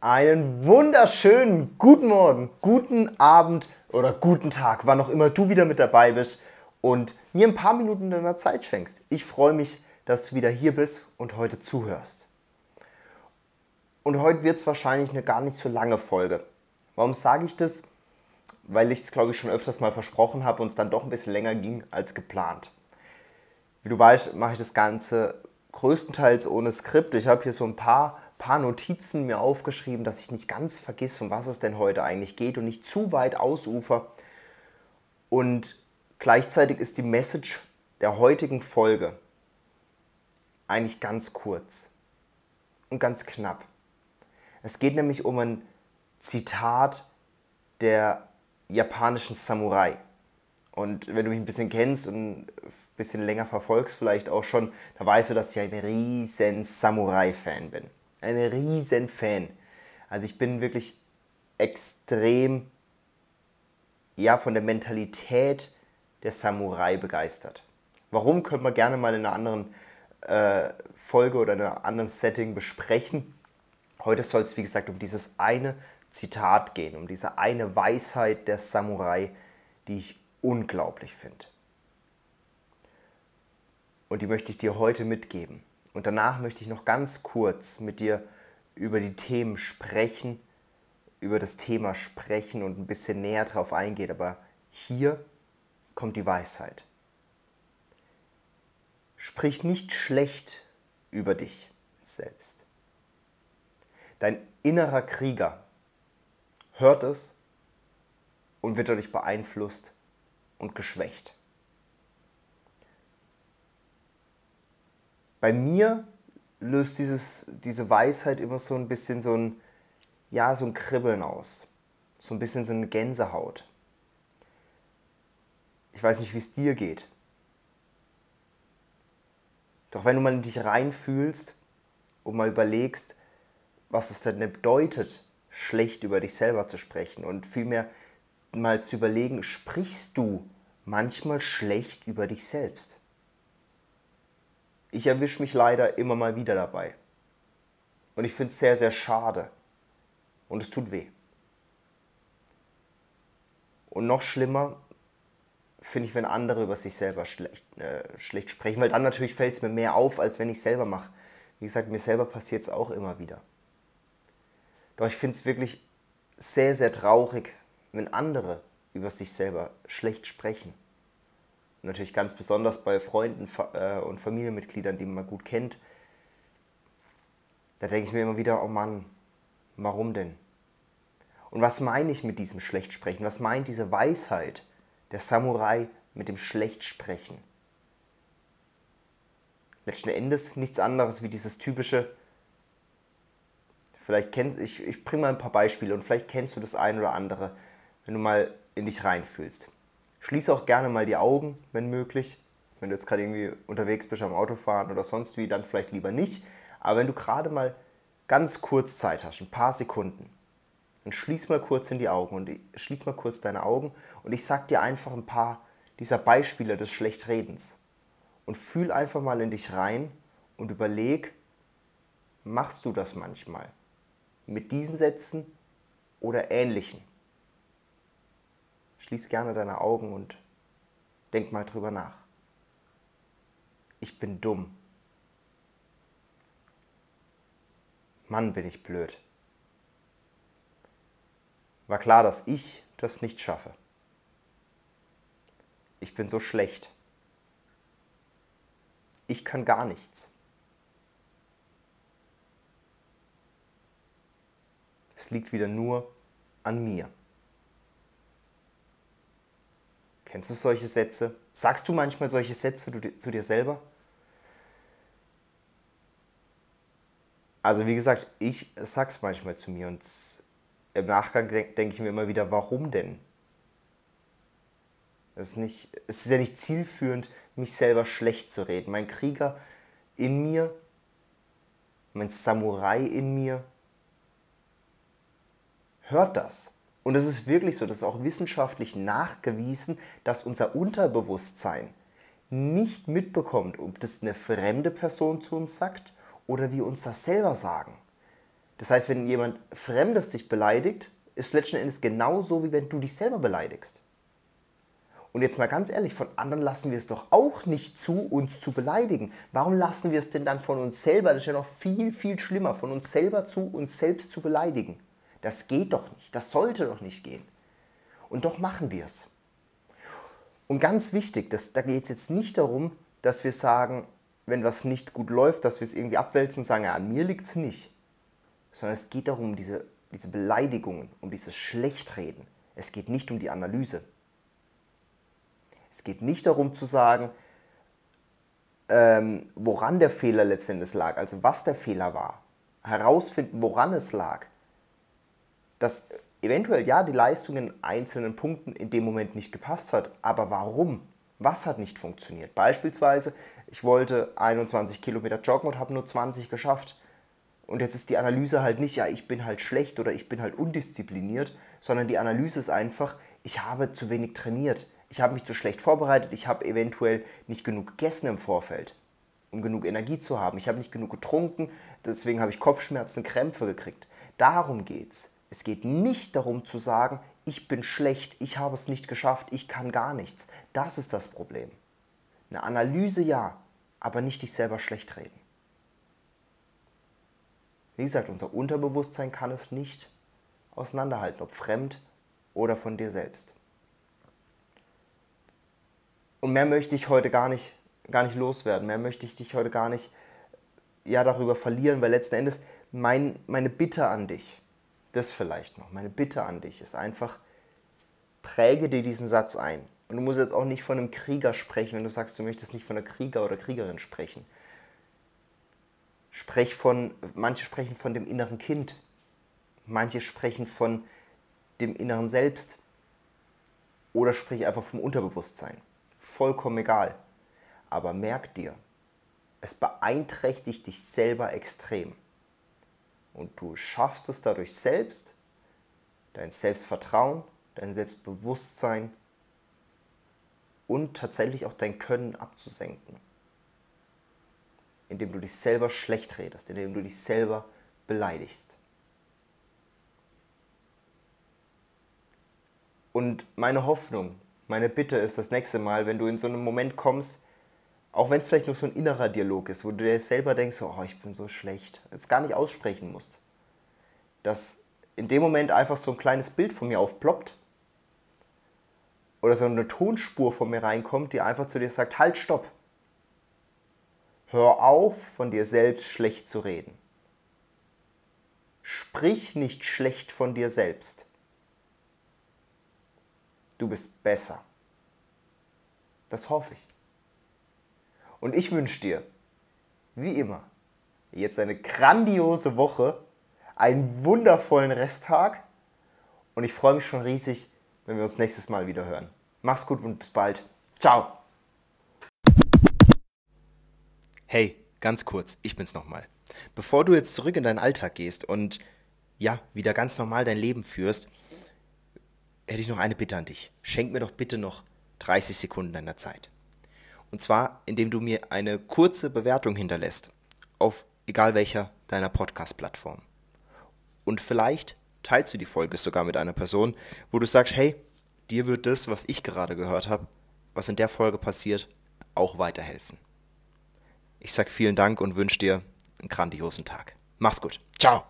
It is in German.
Einen wunderschönen guten Morgen, guten Abend oder guten Tag, wann auch immer du wieder mit dabei bist und mir ein paar Minuten deiner Zeit schenkst. Ich freue mich, dass du wieder hier bist und heute zuhörst. Und heute wird es wahrscheinlich eine gar nicht so lange Folge. Warum sage ich das? Weil ich es, glaube ich, schon öfters mal versprochen habe und es dann doch ein bisschen länger ging als geplant. Wie du weißt, mache ich das Ganze größtenteils ohne Skript. Ich habe hier so ein paar paar Notizen mir aufgeschrieben, dass ich nicht ganz vergesse, um was es denn heute eigentlich geht und nicht zu weit ausufer. Und gleichzeitig ist die Message der heutigen Folge eigentlich ganz kurz und ganz knapp. Es geht nämlich um ein Zitat der japanischen Samurai. Und wenn du mich ein bisschen kennst und ein bisschen länger verfolgst, vielleicht auch schon, da weißt du, dass ich ein riesen Samurai-Fan bin ein riesen Fan. Also ich bin wirklich extrem ja, von der Mentalität der Samurai begeistert. Warum, können wir gerne mal in einer anderen äh, Folge oder in einem anderen Setting besprechen. Heute soll es, wie gesagt, um dieses eine Zitat gehen, um diese eine Weisheit der Samurai, die ich unglaublich finde. Und die möchte ich dir heute mitgeben. Und danach möchte ich noch ganz kurz mit dir über die Themen sprechen, über das Thema sprechen und ein bisschen näher drauf eingehen. Aber hier kommt die Weisheit. Sprich nicht schlecht über dich selbst. Dein innerer Krieger hört es und wird dadurch beeinflusst und geschwächt. Bei mir löst dieses, diese Weisheit immer so ein bisschen so ein, ja, so ein Kribbeln aus. So ein bisschen so eine Gänsehaut. Ich weiß nicht, wie es dir geht. Doch wenn du mal in dich reinfühlst und mal überlegst, was es denn bedeutet, schlecht über dich selber zu sprechen und vielmehr mal zu überlegen, sprichst du manchmal schlecht über dich selbst? Ich erwische mich leider immer mal wieder dabei. Und ich finde es sehr, sehr schade. Und es tut weh. Und noch schlimmer finde ich, wenn andere über sich selber schlecht, äh, schlecht sprechen, weil dann natürlich fällt es mir mehr auf, als wenn ich selber mache. Wie gesagt, mir selber passiert es auch immer wieder. Doch ich finde es wirklich sehr, sehr traurig, wenn andere über sich selber schlecht sprechen natürlich ganz besonders bei Freunden äh, und Familienmitgliedern, die man gut kennt, da denke ich mir immer wieder, oh Mann, warum denn? Und was meine ich mit diesem Schlechtsprechen? Was meint diese Weisheit der Samurai mit dem Schlechtsprechen? Letzten Endes nichts anderes wie dieses typische, vielleicht kennst ich, ich bringe mal ein paar Beispiele und vielleicht kennst du das ein oder andere, wenn du mal in dich reinfühlst. Schließe auch gerne mal die Augen, wenn möglich. Wenn du jetzt gerade irgendwie unterwegs bist am Autofahren oder sonst wie, dann vielleicht lieber nicht. Aber wenn du gerade mal ganz kurz Zeit hast, ein paar Sekunden, dann schließ mal kurz in die Augen und schließ mal kurz deine Augen und ich sag dir einfach ein paar dieser Beispiele des Schlechtredens. Und fühl einfach mal in dich rein und überleg, machst du das manchmal? Mit diesen Sätzen oder ähnlichen? Schließ gerne deine Augen und denk mal drüber nach. Ich bin dumm. Mann, bin ich blöd. War klar, dass ich das nicht schaffe. Ich bin so schlecht. Ich kann gar nichts. Es liegt wieder nur an mir. Kennst du solche Sätze? Sagst du manchmal solche Sätze zu dir selber? Also wie gesagt, ich sag's manchmal zu mir und im Nachgang denke ich mir immer wieder, warum denn? Es ist, es ist ja nicht zielführend, mich selber schlecht zu reden. Mein Krieger in mir, mein Samurai in mir, hört das. Und es ist wirklich so, das ist auch wissenschaftlich nachgewiesen, dass unser Unterbewusstsein nicht mitbekommt, ob das eine fremde Person zu uns sagt oder wir uns das selber sagen. Das heißt, wenn jemand Fremdes dich beleidigt, ist letzten Endes genauso, wie wenn du dich selber beleidigst. Und jetzt mal ganz ehrlich, von anderen lassen wir es doch auch nicht zu, uns zu beleidigen. Warum lassen wir es denn dann von uns selber, das ist ja noch viel, viel schlimmer, von uns selber zu uns selbst zu beleidigen? Das geht doch nicht, das sollte doch nicht gehen. Und doch machen wir es. Und ganz wichtig, das, da geht es jetzt nicht darum, dass wir sagen, wenn was nicht gut läuft, dass wir es irgendwie abwälzen und sagen, ja, an mir liegt es nicht. Sondern es geht darum, diese, diese Beleidigungen, um dieses Schlechtreden. Es geht nicht um die Analyse. Es geht nicht darum zu sagen, ähm, woran der Fehler letztendlich lag, also was der Fehler war. Herausfinden, woran es lag. Dass eventuell ja die Leistung in einzelnen Punkten in dem Moment nicht gepasst hat, aber warum? Was hat nicht funktioniert? Beispielsweise, ich wollte 21 Kilometer joggen und habe nur 20 geschafft. Und jetzt ist die Analyse halt nicht, ja, ich bin halt schlecht oder ich bin halt undiszipliniert, sondern die Analyse ist einfach, ich habe zu wenig trainiert ich habe mich zu schlecht vorbereitet, ich habe eventuell nicht genug gegessen im Vorfeld, um genug Energie zu haben. Ich habe nicht genug getrunken, deswegen habe ich Kopfschmerzen, Krämpfe gekriegt. Darum geht's. Es geht nicht darum zu sagen, ich bin schlecht, ich habe es nicht geschafft, ich kann gar nichts. Das ist das Problem. Eine Analyse ja, aber nicht dich selber schlecht reden. Wie gesagt, unser Unterbewusstsein kann es nicht auseinanderhalten, ob fremd oder von dir selbst. Und mehr möchte ich heute gar nicht, gar nicht loswerden. Mehr möchte ich dich heute gar nicht ja, darüber verlieren, weil letzten Endes mein, meine Bitte an dich, das vielleicht noch, meine Bitte an dich ist einfach, präge dir diesen Satz ein. Und du musst jetzt auch nicht von einem Krieger sprechen, wenn du sagst, du möchtest nicht von einer Krieger oder Kriegerin sprechen. Sprech von, manche sprechen von dem inneren Kind, manche sprechen von dem inneren Selbst oder sprich einfach vom Unterbewusstsein vollkommen egal. Aber merk dir, es beeinträchtigt dich selber extrem. Und du schaffst es dadurch selbst, dein Selbstvertrauen, dein Selbstbewusstsein und tatsächlich auch dein Können abzusenken. Indem du dich selber schlecht redest, indem du dich selber beleidigst. Und meine Hoffnung meine Bitte ist das nächste Mal, wenn du in so einen Moment kommst, auch wenn es vielleicht nur so ein innerer Dialog ist, wo du dir selber denkst, oh, ich bin so schlecht, es gar nicht aussprechen musst, dass in dem Moment einfach so ein kleines Bild von mir aufploppt oder so eine Tonspur von mir reinkommt, die einfach zu dir sagt, halt, stopp. Hör auf, von dir selbst schlecht zu reden. Sprich nicht schlecht von dir selbst. Du bist besser. Das hoffe ich. Und ich wünsche dir, wie immer, jetzt eine grandiose Woche, einen wundervollen Resttag und ich freue mich schon riesig, wenn wir uns nächstes Mal wieder hören. Mach's gut und bis bald. Ciao. Hey, ganz kurz, ich bin's nochmal. Bevor du jetzt zurück in deinen Alltag gehst und ja, wieder ganz normal dein Leben führst, hätte ich noch eine Bitte an dich. Schenk mir doch bitte noch 30 Sekunden deiner Zeit. Und zwar, indem du mir eine kurze Bewertung hinterlässt auf egal welcher deiner Podcast-Plattform. Und vielleicht teilst du die Folge sogar mit einer Person, wo du sagst, hey, dir wird das, was ich gerade gehört habe, was in der Folge passiert, auch weiterhelfen. Ich sage vielen Dank und wünsche dir einen grandiosen Tag. Mach's gut. Ciao.